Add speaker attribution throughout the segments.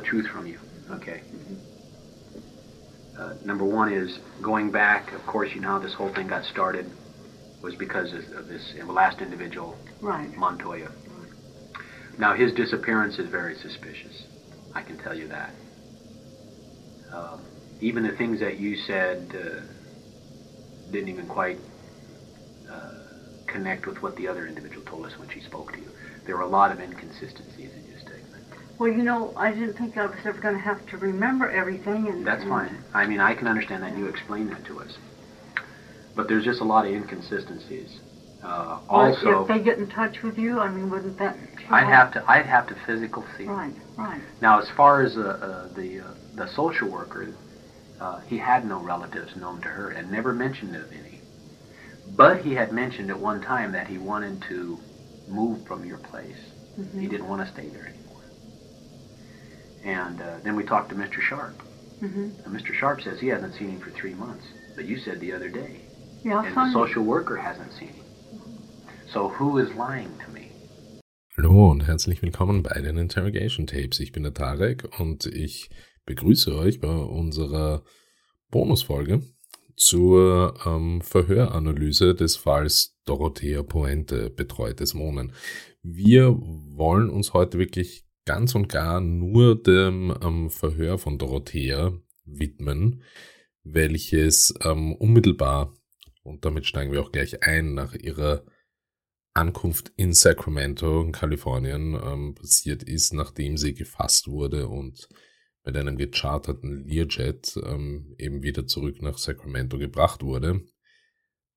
Speaker 1: I need all the truth from you. Okay. Uh, number one is going back. Of course, you know how this whole thing got started was because of, of this last individual,
Speaker 2: Right.
Speaker 1: Montoya. Now, his disappearance is very suspicious. I can tell you that. Um, even the things that you said uh, didn't even quite uh, connect with what the other individual told us when she spoke to you. There were a lot of inconsistencies in your statement.
Speaker 2: Well, you know, I didn't think I was ever going to have to remember everything. And
Speaker 1: That's
Speaker 2: and-
Speaker 1: fine. I mean, I can understand that, and you explained that to us. But there's just a lot of inconsistencies. Uh, also,
Speaker 2: if they get in touch with you, I mean, wouldn't that?
Speaker 1: I'd have to, I'd have to physical see.
Speaker 2: Right, right.
Speaker 1: Now, as far as uh, uh, the uh, the social worker, uh, he had no relatives known to her and never mentioned of any. But he had mentioned at one time that he wanted to move from your place. He didn't want to stay there anymore. And uh, then we talked to Mr. Sharp.
Speaker 2: hmm
Speaker 1: And Mr. Sharp says he hasn't seen him for three months. But you said the other day,
Speaker 2: Ja,
Speaker 1: and the social worker hasn't seen him. So who is lying to me?
Speaker 3: Hallo und herzlich willkommen bei den Interrogation Tapes. Ich bin der Tarek und ich begrüße euch bei unserer Bonusfolge zur ähm, Verhöranalyse des Falls Dorothea Poente betreutes Wohnen. Wir wollen uns heute wirklich ganz und gar nur dem ähm, Verhör von Dorothea widmen, welches ähm, unmittelbar, und damit steigen wir auch gleich ein, nach ihrer Ankunft in Sacramento, in Kalifornien, ähm, passiert ist, nachdem sie gefasst wurde und mit einem gecharterten Learjet ähm, eben wieder zurück nach Sacramento gebracht wurde.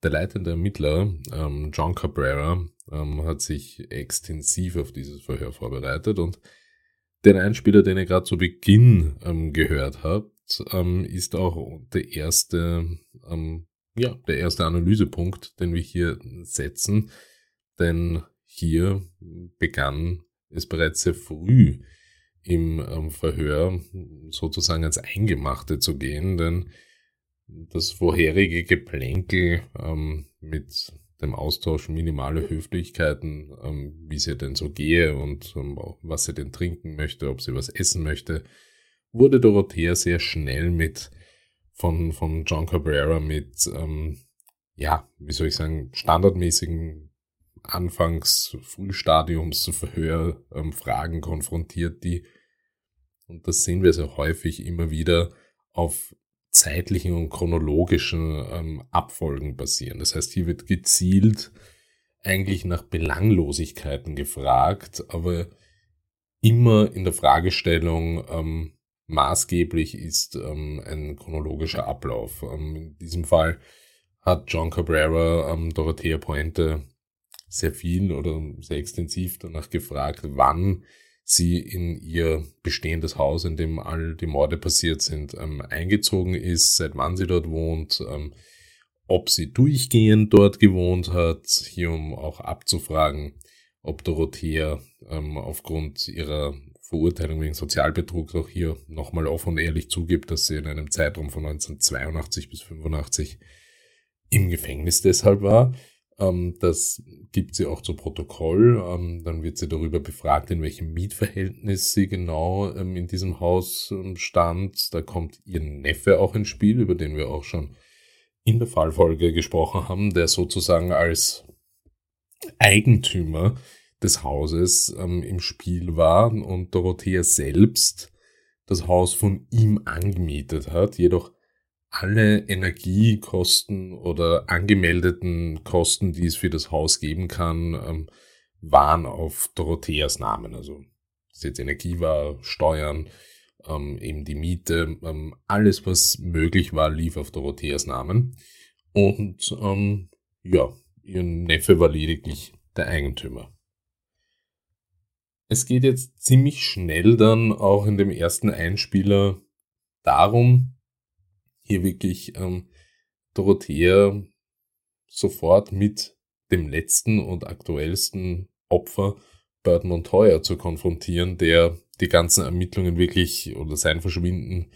Speaker 3: Der leitende Ermittler, ähm, John Cabrera, ähm, hat sich extensiv auf dieses Verhör vorbereitet und den Einspieler, den ihr gerade zu Beginn ähm, gehört habt, ähm, ist auch der erste, ähm, ja, der erste Analysepunkt, den wir hier setzen. Denn hier begann es bereits sehr früh im ähm, Verhör sozusagen ans Eingemachte zu gehen, denn das vorherige Geplänkel ähm, mit dem Austausch minimaler Höflichkeiten, ähm, wie sie denn so gehe und ähm, was sie denn trinken möchte, ob sie was essen möchte, wurde Dorothea sehr schnell mit von, von John Cabrera mit, ähm, ja, wie soll ich sagen, standardmäßigen Anfangs Frühstadiums zu Verhör ähm, konfrontiert, die, und das sehen wir sehr häufig immer wieder, auf zeitlichen und chronologischen ähm, Abfolgen basieren. Das heißt, hier wird gezielt eigentlich nach Belanglosigkeiten gefragt, aber immer in der Fragestellung ähm, maßgeblich ist ähm, ein chronologischer Ablauf. Ähm, in diesem Fall hat John Cabrera ähm, Dorothea Pointe sehr viel oder sehr extensiv danach gefragt, wann sie in ihr bestehendes Haus, in dem all die Morde passiert sind, ähm, eingezogen ist, seit wann sie dort wohnt, ähm, ob sie durchgehend dort gewohnt hat, hier um auch abzufragen, ob Dorothea ähm, aufgrund ihrer Verurteilung wegen Sozialbetrugs auch hier nochmal offen und ehrlich zugibt, dass sie in einem Zeitraum von 1982 bis 85 im Gefängnis deshalb war. Ähm, das gibt sie auch zu Protokoll. Ähm, dann wird sie darüber befragt, in welchem Mietverhältnis sie genau ähm, in diesem Haus stand. Da kommt ihr Neffe auch ins Spiel, über den wir auch schon in der Fallfolge gesprochen haben, der sozusagen als Eigentümer des Hauses im Spiel war und Dorothea selbst das Haus von ihm angemietet hat, jedoch alle Energiekosten oder angemeldeten Kosten, die es für das Haus geben kann, ähm, waren auf Dorotheas Namen. Also das jetzt Energie war, Steuern, ähm, eben die Miete, ähm, alles was möglich war, lief auf Dorotheas Namen. Und ähm, ja, ihr Neffe war lediglich der Eigentümer. Es geht jetzt ziemlich schnell dann auch in dem ersten Einspieler darum, hier wirklich ähm, Dorothea sofort mit dem letzten und aktuellsten Opfer Bert Montoya zu konfrontieren, der die ganzen Ermittlungen wirklich oder sein Verschwinden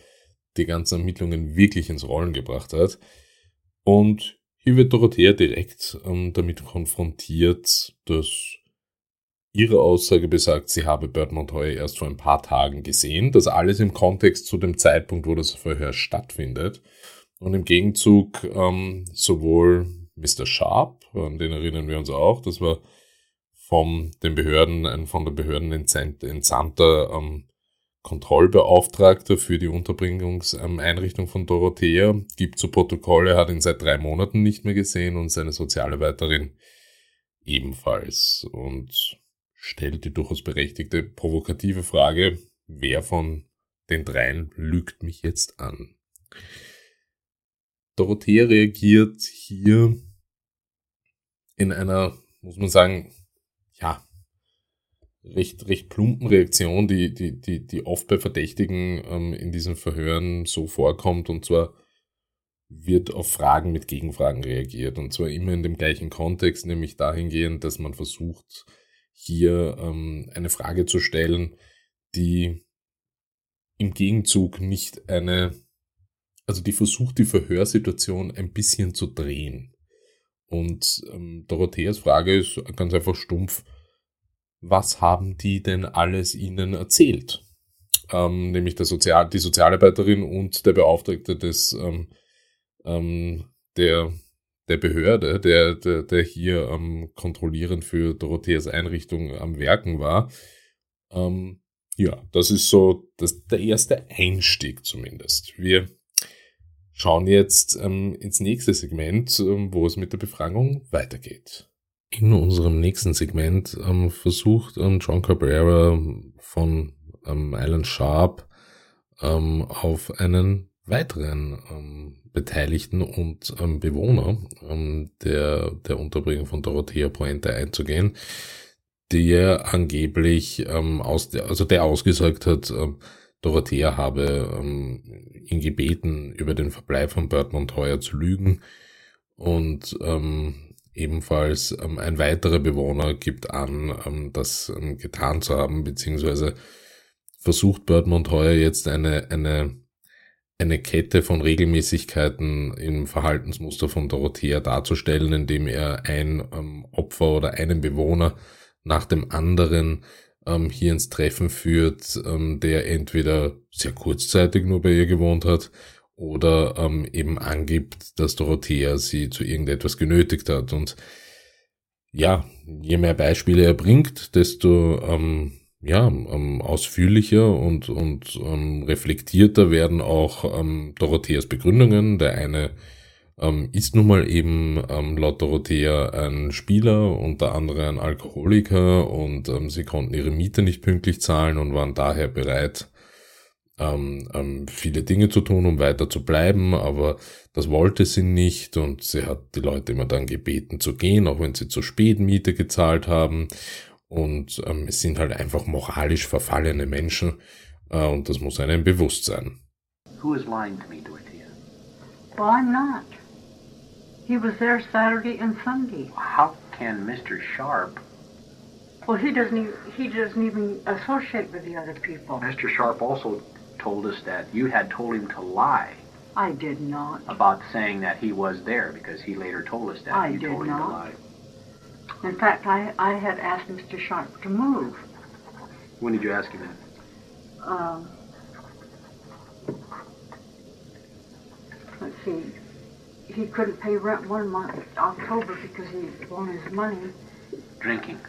Speaker 3: die ganzen Ermittlungen wirklich ins Rollen gebracht hat. Und hier wird Dorothea direkt ähm, damit konfrontiert, dass ihre Aussage besagt, sie habe Bert Montoya erst vor ein paar Tagen gesehen. Das alles im Kontext zu dem Zeitpunkt, wo das Verhör stattfindet. Und im Gegenzug ähm, sowohl Mr. Sharp, an den erinnern wir uns auch, das war von den Behörden, ein von den Behörden entsandter ähm, Kontrollbeauftragter für die Unterbringungseinrichtung von Dorothea, gibt zu Protokolle, hat ihn seit drei Monaten nicht mehr gesehen und seine Sozialarbeiterin ebenfalls und stellt die durchaus berechtigte provokative Frage, wer von den dreien lügt mich jetzt an? Dorothea reagiert hier in einer, muss man sagen, ja, recht, recht plumpen Reaktion, die, die, die, die oft bei Verdächtigen ähm, in diesen Verhören so vorkommt. Und zwar wird auf Fragen mit Gegenfragen reagiert. Und zwar immer in dem gleichen Kontext, nämlich dahingehend, dass man versucht, hier ähm, eine Frage zu stellen, die im Gegenzug nicht eine, also die versucht, die Verhörsituation ein bisschen zu drehen. Und ähm, Dorotheas Frage ist ganz einfach stumpf, was haben die denn alles ihnen erzählt? Ähm, nämlich der Sozial die Sozialarbeiterin und der Beauftragte des ähm, ähm, der, der Behörde, der, der, der hier ähm, kontrollierend für Dorotheas Einrichtung am Werken war. Ähm, ja, das ist so das, der erste Einstieg zumindest. Wir schauen jetzt ähm, ins nächste Segment, ähm, wo es mit der Befragung weitergeht. In unserem nächsten Segment ähm, versucht ähm, John Cabrera von ähm, Alan Sharp ähm, auf einen weiteren ähm, Beteiligten und ähm, Bewohner ähm, der, der Unterbringung von Dorothea Pointe einzugehen, der angeblich ähm, aus der, also der ausgesagt hat, ähm, Dorothea habe ähm, ihn gebeten, über den Verbleib von Bert Montoya zu lügen. Und ähm, Ebenfalls ähm, ein weiterer Bewohner gibt an, ähm, das ähm, getan zu haben, beziehungsweise versucht Bert Montoya jetzt eine, eine, eine Kette von Regelmäßigkeiten im Verhaltensmuster von Dorothea darzustellen, indem er ein ähm, Opfer oder einen Bewohner nach dem anderen ähm, hier ins Treffen führt, ähm, der entweder sehr kurzzeitig nur bei ihr gewohnt hat oder ähm, eben angibt, dass Dorothea sie zu irgendetwas genötigt hat. Und ja, je mehr Beispiele er bringt, desto ähm, ja, ähm, ausführlicher und, und ähm, reflektierter werden auch ähm, Dorotheas Begründungen. Der eine ähm, ist nun mal eben ähm, laut Dorothea ein Spieler, unter anderem ein Alkoholiker und ähm, sie konnten ihre Miete nicht pünktlich zahlen und waren daher bereit, ähm, ähm, viele Dinge zu tun, um weiter zu bleiben, aber das wollte sie nicht und sie hat die Leute immer dann gebeten zu gehen, auch wenn sie zu spät Miete gezahlt haben. Und ähm, es sind halt einfach moralisch verfallene Menschen äh, und das muss einem bewusst sein.
Speaker 1: Who is lying to me, Dorothea?
Speaker 2: Well, I'm not. He was there Saturday and Sunday.
Speaker 1: How can Mr. Sharp
Speaker 2: Well, he doesn't even, he doesn't even associate with the other people.
Speaker 1: Mr. Sharp also told us that you had told him to lie
Speaker 2: I did not.
Speaker 1: about saying that he was there because he later told us that
Speaker 2: I
Speaker 1: you
Speaker 2: did
Speaker 1: told him to
Speaker 2: not.
Speaker 1: lie.
Speaker 2: In fact, I, I had asked Mr. Sharp to move.
Speaker 1: When did you ask him that?
Speaker 2: Um, let's see. He couldn't pay rent one month, October, because he won his money
Speaker 1: Drinking.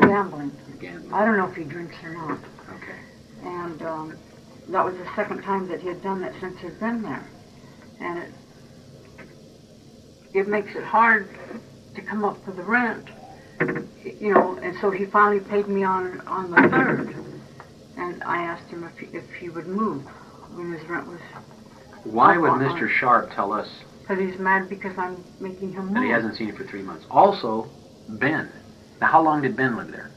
Speaker 2: gambling.
Speaker 1: Gambling.
Speaker 2: I don't know if he drinks or not.
Speaker 1: Okay.
Speaker 2: And um, that was the second time that he had done that since he'd been there. And it it makes it hard to come up for the rent, you know. And so he finally paid me on on the third, and I asked him if he, if he would move when his rent was
Speaker 1: Why would
Speaker 2: uh-uh.
Speaker 1: Mr. Sharp tell us
Speaker 2: because he's mad because I'm making him move.
Speaker 1: that he hasn't seen you for three months? Also, Ben. Now, how long did Ben live there?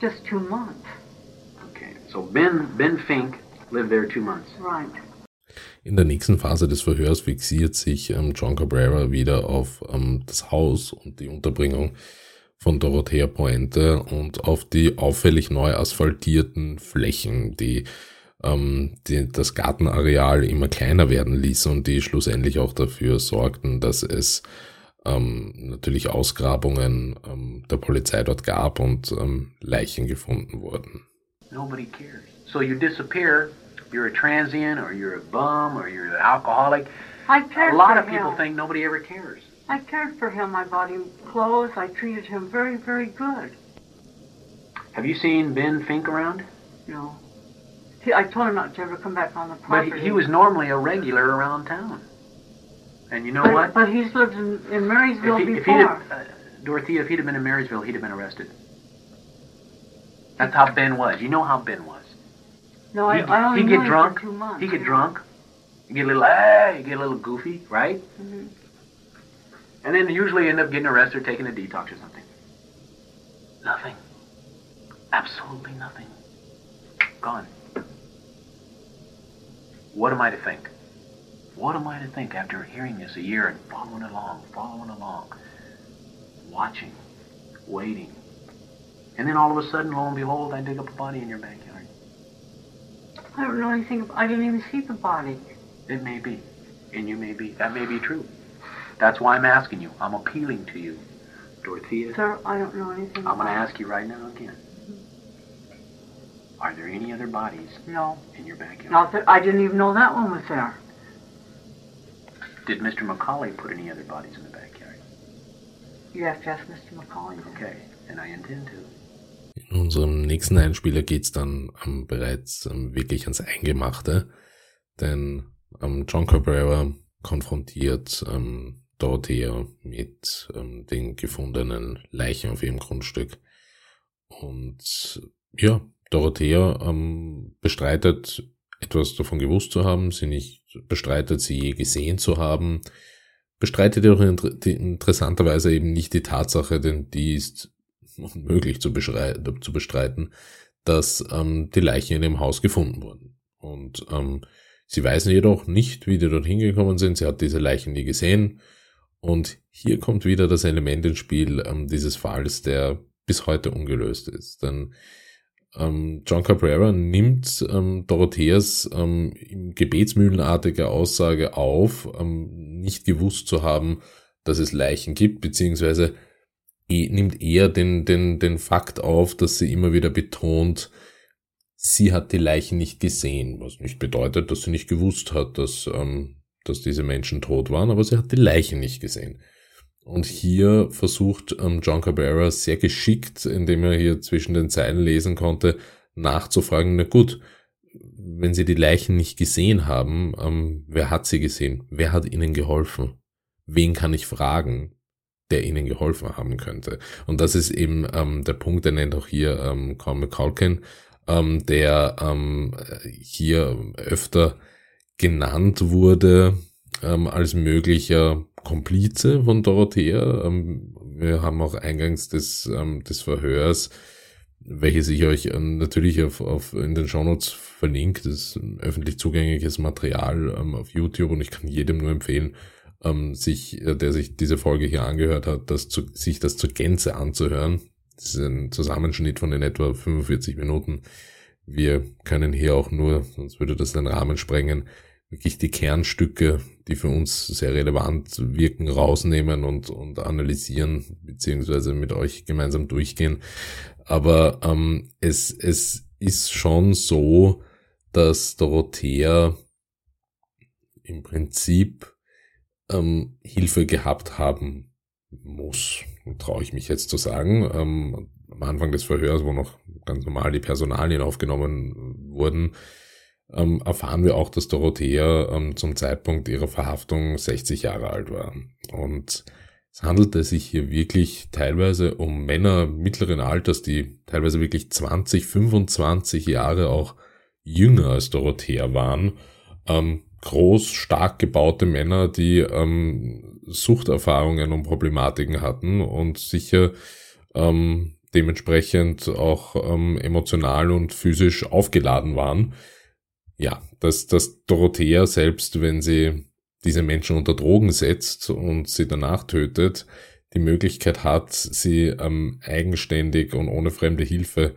Speaker 2: Just two months,
Speaker 1: Okay. So Ben Ben Fink lived there two months.
Speaker 2: right?
Speaker 3: In der nächsten Phase des Verhörs fixiert sich ähm, John Cabrera wieder auf ähm, das Haus und die Unterbringung von Dorothea Pointe und auf die auffällig neu asphaltierten Flächen, die, ähm, die das Gartenareal immer kleiner werden ließen und die schlussendlich auch dafür sorgten, dass es ähm, natürlich Ausgrabungen ähm, der Polizei dort gab und ähm, Leichen gefunden wurden.
Speaker 1: Nobody cares. So you disappear, you're a transient or you're a bum or you're an alcoholic.
Speaker 2: I cared
Speaker 1: A lot of people
Speaker 2: him.
Speaker 1: think nobody ever cares.
Speaker 2: I cared for him. I bought him clothes. I treated him very, very good.
Speaker 1: Have you seen Ben Fink around?
Speaker 2: No. He, I told him not to ever come back on the
Speaker 1: But
Speaker 2: property.
Speaker 1: he, he was normally a regular around town. And you know
Speaker 2: but,
Speaker 1: what?
Speaker 2: but he's lived in, in Marysville
Speaker 1: if he, if
Speaker 2: before.
Speaker 1: he'd have, uh, Dorothea, if he'd have been in Marysville, he'd have been arrested. That's how Ben was. You know how Ben was.
Speaker 2: No, I, I only
Speaker 1: he'd get drunk.
Speaker 2: for two months.
Speaker 1: He'd get drunk. He'd get a little, he'd get a little goofy, right?
Speaker 2: Mm-hmm.
Speaker 1: And then usually end up getting arrested, or taking a detox or something. Nothing. Absolutely nothing. Gone. What am I to think? What am I to think after hearing this a year and following along, following along, watching, waiting? And then all of a sudden, lo and behold, I dig up a body in your backyard.
Speaker 2: I don't know anything. ab- I didn't even see the body.
Speaker 1: It may be. And you may be. That may be true. That's why I'm asking you. I'm appealing to you. Dorothea,
Speaker 2: Sir, I don't know anything
Speaker 1: I'm going to ask you right now again. Are there any other bodies.
Speaker 2: No.
Speaker 1: in your backyard?
Speaker 2: Not that I didn't even know that one was there.
Speaker 1: Did Mr. Macaulay put any other bodies in the backyard?
Speaker 2: You have to ask Mr. Macaulay.
Speaker 1: Okay, and I intend to.
Speaker 3: In unserem nächsten Einspieler geht's dann ähm, bereits ähm, wirklich ans Eingemachte, denn ähm, John Cabrera konfrontiert ähm, Dorothea mit ähm, den gefundenen Leichen auf ihrem Grundstück. Und ja, Dorothea ähm, bestreitet, etwas davon gewusst zu haben, sie nicht bestreitet, sie je gesehen zu haben, bestreitet jedoch inter interessanterweise eben nicht die Tatsache, denn die ist unmöglich zu, zu bestreiten, dass ähm, die Leichen in dem Haus gefunden wurden. Und ähm, sie weiß jedoch nicht, wie die dort hingekommen sind. Sie hat diese Leichen nie gesehen. Und hier kommt wieder das Element ins Spiel ähm, dieses Falls, der bis heute ungelöst ist. Denn ähm, John Cabrera nimmt ähm, Dorotheas ähm, in gebetsmühlenartiger Aussage auf, ähm, nicht gewusst zu haben, dass es Leichen gibt, beziehungsweise eh- nimmt eher den, den, den Fakt auf, dass sie immer wieder betont, sie hat die Leichen nicht gesehen, was nicht bedeutet, dass sie nicht gewusst hat, dass, ähm, dass diese Menschen tot waren, aber sie hat die Leichen nicht gesehen. Und hier versucht ähm, John Cabrera sehr geschickt, indem er hier zwischen den Zeilen lesen konnte, nachzufragen, na gut, wenn sie die Leichen nicht gesehen haben, ähm, wer hat sie gesehen? Wer hat ihnen geholfen? Wen kann ich fragen, der ihnen geholfen haben könnte? Und das ist eben ähm, der Punkt, der nennt auch hier ähm, Cormac Culkin, ähm, der ähm, hier öfter genannt wurde ähm, als möglicher Komplize von Dorothea. Ähm, wir haben auch eingangs des, ähm, des Verhörs, welches ich euch ähm, natürlich auf, auf in den Shownotes verlinkt, das ist öffentlich zugängliches Material ähm, auf YouTube und ich kann jedem nur empfehlen, ähm, sich, äh, der sich diese Folge hier angehört hat, das zu, sich das zur Gänze anzuhören. Das ist ein Zusammenschnitt von in etwa 45 Minuten. Wir können hier auch nur, sonst würde das den Rahmen sprengen, wirklich die Kernstücke, die für uns sehr relevant wirken, rausnehmen und, und analysieren, beziehungsweise mit euch gemeinsam durchgehen. Aber ähm, es, es ist schon so, dass Dorothea im Prinzip ähm, Hilfe gehabt haben muss, traue ich mich jetzt zu sagen. Ähm, am Anfang des Verhörs, wo noch ganz normal die Personalien aufgenommen wurden, ähm, erfahren wir auch, dass Dorothea ähm, zum Zeitpunkt ihrer Verhaftung 60 Jahre alt war. Und es handelte sich hier wirklich teilweise um Männer mittleren Alters, die teilweise wirklich 20, 25 Jahre auch jünger als Dorothea waren. Ähm, groß, stark gebaute Männer, die ähm, Suchterfahrungen und Problematiken hatten und sicher ähm, dementsprechend auch ähm, emotional und physisch aufgeladen waren. Ja, dass, dass Dorothea selbst, wenn sie diese Menschen unter Drogen setzt und sie danach tötet, die Möglichkeit hat, sie ähm, eigenständig und ohne fremde Hilfe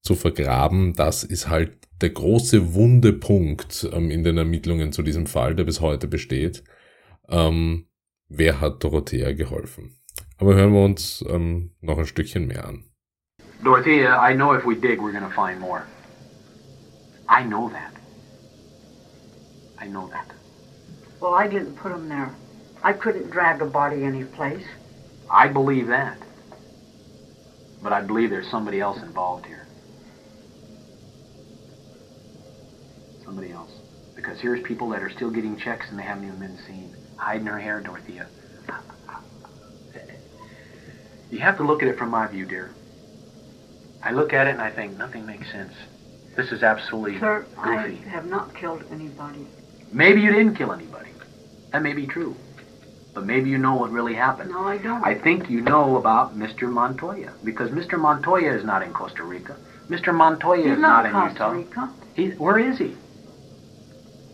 Speaker 3: zu vergraben, das ist halt der große Wundepunkt ähm, in den Ermittlungen zu diesem Fall, der bis heute besteht. Ähm, wer hat Dorothea geholfen. Aber hören wir uns ähm, noch ein Stückchen mehr an.
Speaker 1: Dorothea, I know if we dig, we're going to find more. I know that. I know that.
Speaker 2: Well, I didn't put him there. I couldn't drag a body any place.
Speaker 1: I believe that. But I believe there's somebody else involved here. Somebody else. Because here's people that are still getting checks and they haven't even been seen. Hiding her hair, Dorothea. You have to look at it from my view, dear. I look at it and I think nothing makes sense. This is absolutely
Speaker 2: Sir, I have not killed anybody.
Speaker 1: Maybe you didn't kill anybody. That may be true. But maybe you know what really happened.
Speaker 2: No, I don't.
Speaker 1: I think you know about Mr. Montoya because Mr. Montoya is not in Costa Rica. Mr. Montoya
Speaker 2: He's
Speaker 1: is not,
Speaker 2: not
Speaker 1: in
Speaker 2: Costa
Speaker 1: Utah.
Speaker 2: Rica.
Speaker 1: He, where is he?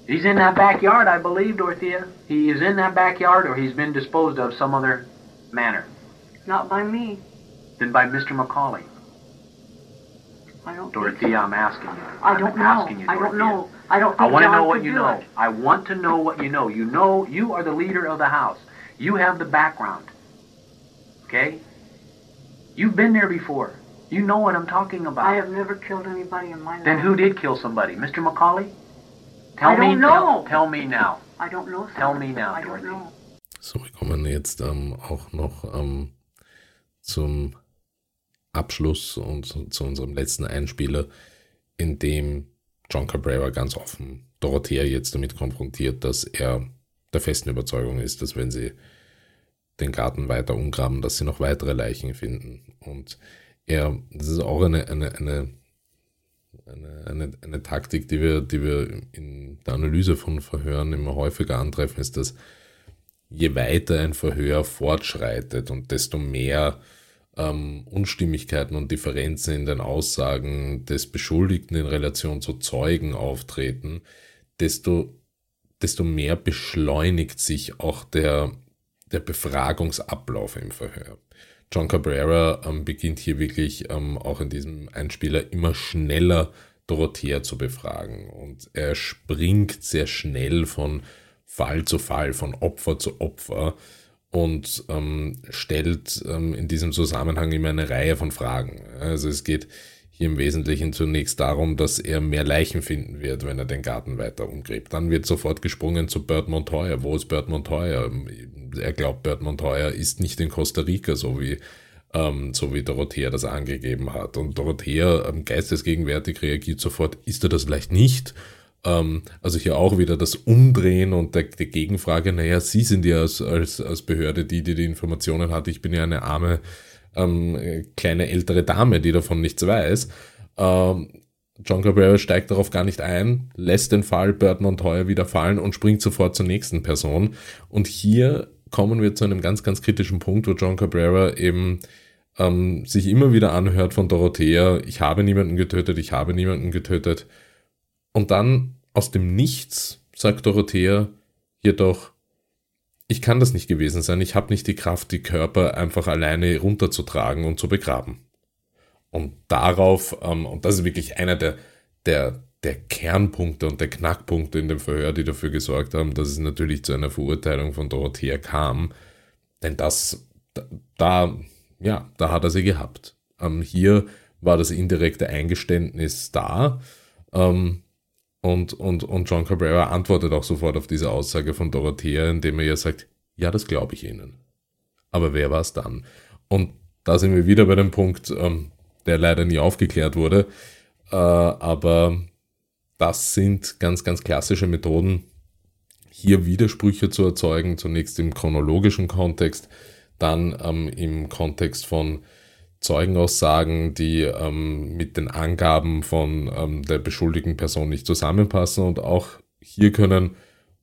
Speaker 1: He's in that backyard, I believe, Dorothea. He is in that backyard, or he's been disposed of some other manner
Speaker 2: Not by me.
Speaker 1: Then by Mr. Macaulay.
Speaker 2: I don't. think
Speaker 1: Dorothea, I'm asking you.
Speaker 2: I
Speaker 1: I'm
Speaker 2: don't know.
Speaker 1: asking you,
Speaker 2: I don't know. I don't
Speaker 1: I want to know what you know.
Speaker 2: it.
Speaker 1: I want to know what you know. You know, you are the leader of the house. You have the background. Okay? You've been there before. You know what I'm talking about.
Speaker 2: I have never killed anybody in my life.
Speaker 1: Then who did kill somebody? Mr. Macaulay? Tell
Speaker 2: I
Speaker 1: me.
Speaker 2: don't
Speaker 1: Tell,
Speaker 2: know.
Speaker 1: tell me now.
Speaker 2: I don't know. Sir.
Speaker 1: Tell me now,
Speaker 2: I don't
Speaker 1: Dorothy.
Speaker 2: know.
Speaker 3: So, wir kommen jetzt ähm, auch noch ähm, zum Abschluss und zu, zu unserem letzten Einspieler, in dem John Cabrera ganz offen Dorothea jetzt damit konfrontiert, dass er der festen Überzeugung ist, dass wenn sie den Garten weiter umgraben, dass sie noch weitere Leichen finden. Und er, das ist auch eine, eine, eine, eine, eine, eine Taktik, die wir, die wir in der Analyse von Verhören immer häufiger antreffen, ist, dass je weiter ein Verhör fortschreitet und desto mehr ähm, Unstimmigkeiten und Differenzen in den Aussagen des Beschuldigten in Relation zu Zeugen auftreten, desto, desto mehr beschleunigt sich auch der, der Befragungsablauf im Verhör. John Cabrera ähm, beginnt hier wirklich ähm, auch in diesem Einspieler immer schneller Dorothea zu befragen und er springt sehr schnell von Fall zu Fall, von Opfer zu Opfer und ähm, stellt ähm, in diesem Zusammenhang immer eine Reihe von Fragen. Also es geht hier im Wesentlichen zunächst darum, dass er mehr Leichen finden wird, wenn er den Garten weiter umgräbt. Dann wird sofort gesprungen zu Bert Montoya. Wo ist Bert Montoya? Er glaubt, Bert Montoya ist nicht in Costa Rica, so wie, ähm, so wie Dorothea das angegeben hat. Und Dorothea, ähm, geistesgegenwärtig, reagiert sofort, ist er das vielleicht nicht? Ähm, also hier auch wieder das Umdrehen und der, die Gegenfrage, naja, Sie sind ja als, als, als Behörde die, die die Informationen hat. Ich bin ja eine arme ähm, kleine ältere Dame, die davon nichts weiß. Ähm, John Cabrera steigt darauf gar nicht ein, lässt den Fall Bert Montoya wieder fallen und springt sofort zur nächsten Person. Und hier kommen wir zu einem ganz, ganz kritischen Punkt, wo John Cabrera eben ähm, sich immer wieder anhört von Dorothea, ich habe niemanden getötet, ich habe niemanden getötet. Und dann aus dem Nichts sagt Dorothea jedoch, ich kann das nicht gewesen sein, ich habe nicht die Kraft, die Körper einfach alleine runterzutragen und zu begraben. Und darauf, ähm, und das ist wirklich einer der, der, der Kernpunkte und der Knackpunkte in dem Verhör, die dafür gesorgt haben, dass es natürlich zu einer Verurteilung von Dorothea kam. Denn das, da, ja, da hat er sie gehabt. Ähm, hier war das indirekte Eingeständnis da. Ähm, und, und, und John Cabrera antwortet auch sofort auf diese Aussage von Dorothea, indem er ihr sagt, ja, das glaube ich Ihnen. Aber wer war es dann? Und da sind wir wieder bei dem Punkt, ähm, der leider nie aufgeklärt wurde. Äh, aber das sind ganz, ganz klassische Methoden, hier Widersprüche zu erzeugen, zunächst im chronologischen Kontext, dann ähm, im Kontext von Zeugenaussagen, die ähm, mit den Angaben von ähm, der beschuldigten Person nicht zusammenpassen und auch hier können,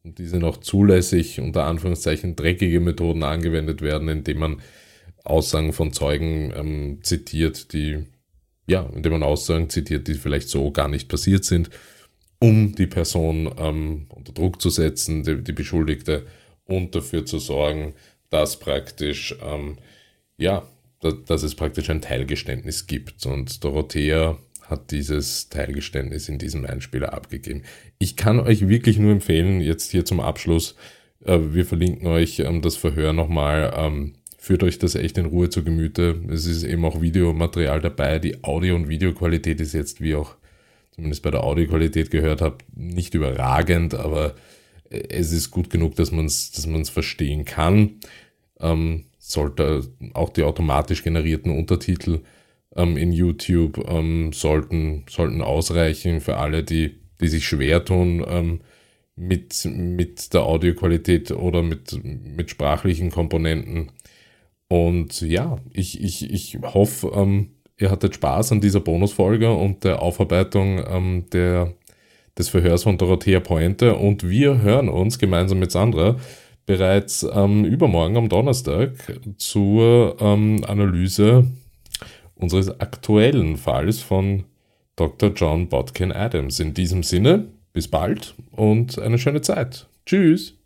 Speaker 3: und diese noch zulässig, unter Anführungszeichen dreckige Methoden angewendet werden, indem man Aussagen von Zeugen ähm, zitiert, die, ja, indem man Aussagen zitiert, die vielleicht so gar nicht passiert sind, um die Person ähm, unter Druck zu setzen, die, die Beschuldigte, und dafür zu sorgen, dass praktisch, ähm, ja, dass, es praktisch ein Teilgeständnis gibt. Und Dorothea hat dieses Teilgeständnis in diesem Einspieler abgegeben. Ich kann euch wirklich nur empfehlen, jetzt hier zum Abschluss, Äh, wir verlinken euch ähm, das Verhör nochmal. Ähm, führt euch das echt in Ruhe zu Gemüte. Es ist eben auch Videomaterial dabei. Die Audio- und Videoqualität ist jetzt, wie auch zumindest bei der Audioqualität gehört habt, nicht überragend, aber äh, es ist gut genug, dass man es dass man's verstehen kann. Ähm, sollte auch die automatisch generierten Untertitel ähm, in YouTube ähm, sollten, sollten ausreichen für alle, die, die sich schwer tun ähm, mit, mit der Audioqualität oder mit, mit sprachlichen Komponenten. Und ja, ich, ich, ich hoffe, ähm, ihr hattet Spaß an dieser Bonusfolge und der Aufarbeitung ähm, der, des Verhörs von Dorothea Pointe. Und wir hören uns gemeinsam mit Sandra bereits ähm, übermorgen am Donnerstag zur ähm, Analyse unseres aktuellen Falls von Dr. John Botkin Adams. In diesem Sinne, bis bald und eine schöne Zeit. Tschüss.